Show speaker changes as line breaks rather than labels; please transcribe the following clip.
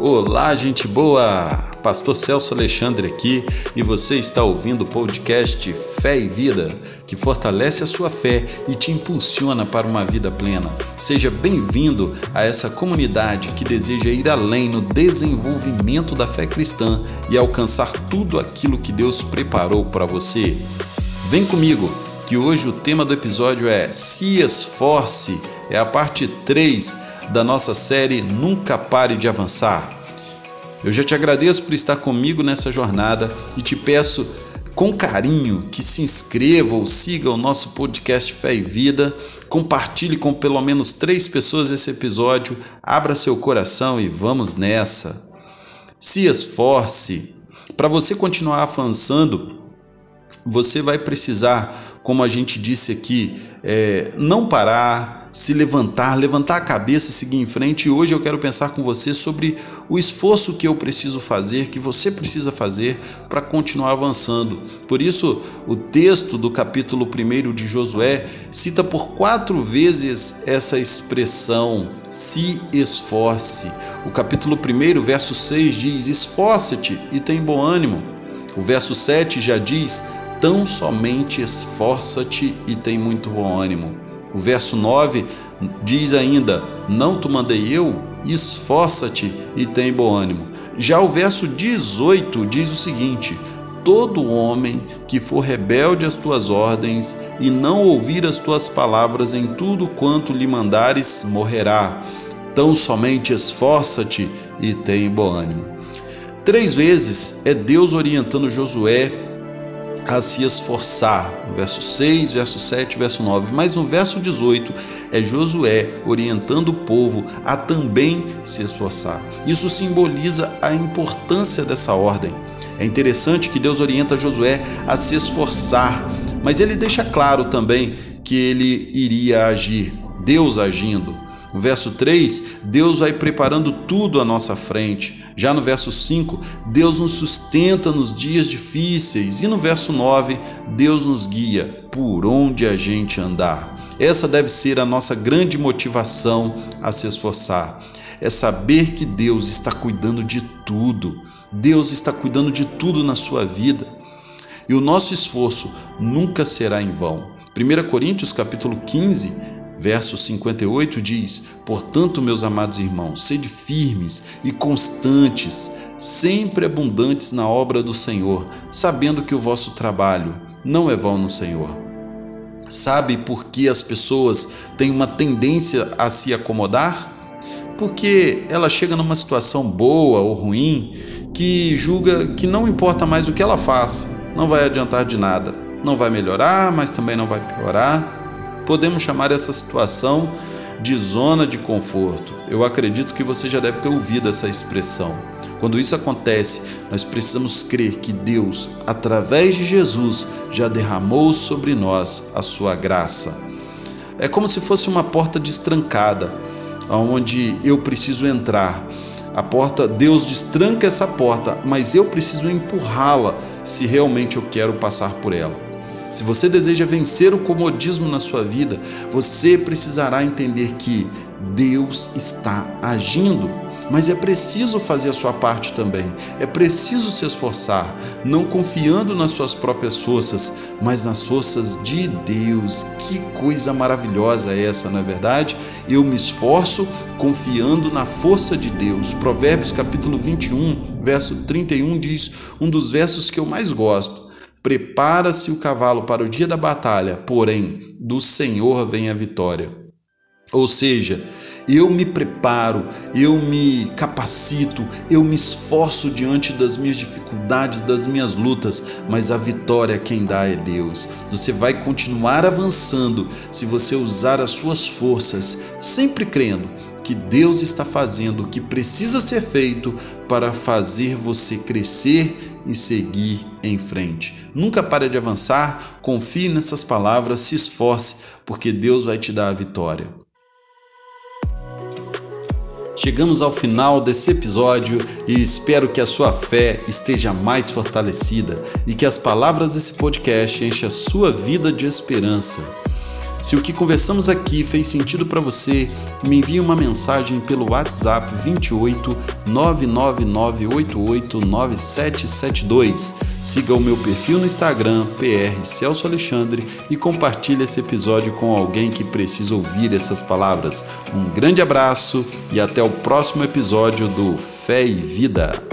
Olá, gente boa! Pastor Celso Alexandre aqui e você está ouvindo o podcast Fé e Vida, que fortalece a sua fé e te impulsiona para uma vida plena. Seja bem-vindo a essa comunidade que deseja ir além no desenvolvimento da fé cristã e alcançar tudo aquilo que Deus preparou para você. Vem comigo, que hoje o tema do episódio é Se Esforce, é a parte 3 da nossa série Nunca Pare de Avançar. Eu já te agradeço por estar comigo nessa jornada e te peço com carinho que se inscreva ou siga o nosso podcast Fé e Vida, compartilhe com pelo menos três pessoas esse episódio, abra seu coração e vamos nessa. Se esforce. Para você continuar avançando, você vai precisar, como a gente disse aqui, é, não parar, se levantar, levantar a cabeça, seguir em frente. E hoje eu quero pensar com você sobre o esforço que eu preciso fazer, que você precisa fazer para continuar avançando. Por isso, o texto do capítulo 1 de Josué cita por quatro vezes essa expressão: se esforce. O capítulo 1, verso 6 diz: Esforça-te e tem bom ânimo. O verso 7 já diz: Tão somente esforça-te e tem muito bom ânimo. O verso 9 diz ainda: Não te mandei eu? Esforça-te e tem bom ânimo. Já o verso 18 diz o seguinte: Todo homem que for rebelde às tuas ordens e não ouvir as tuas palavras em tudo quanto lhe mandares, morrerá. Tão somente esforça-te e tem bom ânimo. Três vezes é Deus orientando Josué a se esforçar. Verso 6, verso 7, verso 9. Mas no verso 18 é Josué orientando o povo a também se esforçar. Isso simboliza a importância dessa ordem. É interessante que Deus orienta Josué a se esforçar, mas ele deixa claro também que ele iria agir, Deus agindo. No verso 3, Deus vai preparando tudo à nossa frente. Já no verso 5, Deus nos sustenta nos dias difíceis. E no verso 9, Deus nos guia por onde a gente andar. Essa deve ser a nossa grande motivação a se esforçar. É saber que Deus está cuidando de tudo. Deus está cuidando de tudo na sua vida. E o nosso esforço nunca será em vão. 1 Coríntios capítulo 15 Verso 58 diz: Portanto, meus amados irmãos, sede firmes e constantes, sempre abundantes na obra do Senhor, sabendo que o vosso trabalho não é vão no Senhor. Sabe por que as pessoas têm uma tendência a se acomodar? Porque ela chega numa situação boa ou ruim que julga que não importa mais o que ela faça, não vai adiantar de nada, não vai melhorar, mas também não vai piorar Podemos chamar essa situação de zona de conforto. Eu acredito que você já deve ter ouvido essa expressão. Quando isso acontece, nós precisamos crer que Deus, através de Jesus, já derramou sobre nós a sua graça. É como se fosse uma porta destrancada, onde eu preciso entrar. A porta, Deus destranca essa porta, mas eu preciso empurrá-la se realmente eu quero passar por ela. Se você deseja vencer o comodismo na sua vida, você precisará entender que Deus está agindo. Mas é preciso fazer a sua parte também. É preciso se esforçar, não confiando nas suas próprias forças, mas nas forças de Deus. Que coisa maravilhosa é essa, não é verdade? Eu me esforço confiando na força de Deus. Provérbios capítulo 21, verso 31 diz um dos versos que eu mais gosto. Prepara-se o cavalo para o dia da batalha, porém, do Senhor vem a vitória. Ou seja, eu me preparo, eu me capacito, eu me esforço diante das minhas dificuldades, das minhas lutas, mas a vitória quem dá é Deus. Você vai continuar avançando se você usar as suas forças, sempre crendo que Deus está fazendo o que precisa ser feito para fazer você crescer e seguir em frente. Nunca pare de avançar, confie nessas palavras, se esforce, porque Deus vai te dar a vitória. Chegamos ao final desse episódio e espero que a sua fé esteja mais fortalecida e que as palavras desse podcast enchem a sua vida de esperança. Se o que conversamos aqui fez sentido para você, me envie uma mensagem pelo WhatsApp 28 999889772. Siga o meu perfil no Instagram, PR Celso Alexandre, e compartilhe esse episódio com alguém que precisa ouvir essas palavras. Um grande abraço e até o próximo episódio do Fé e Vida.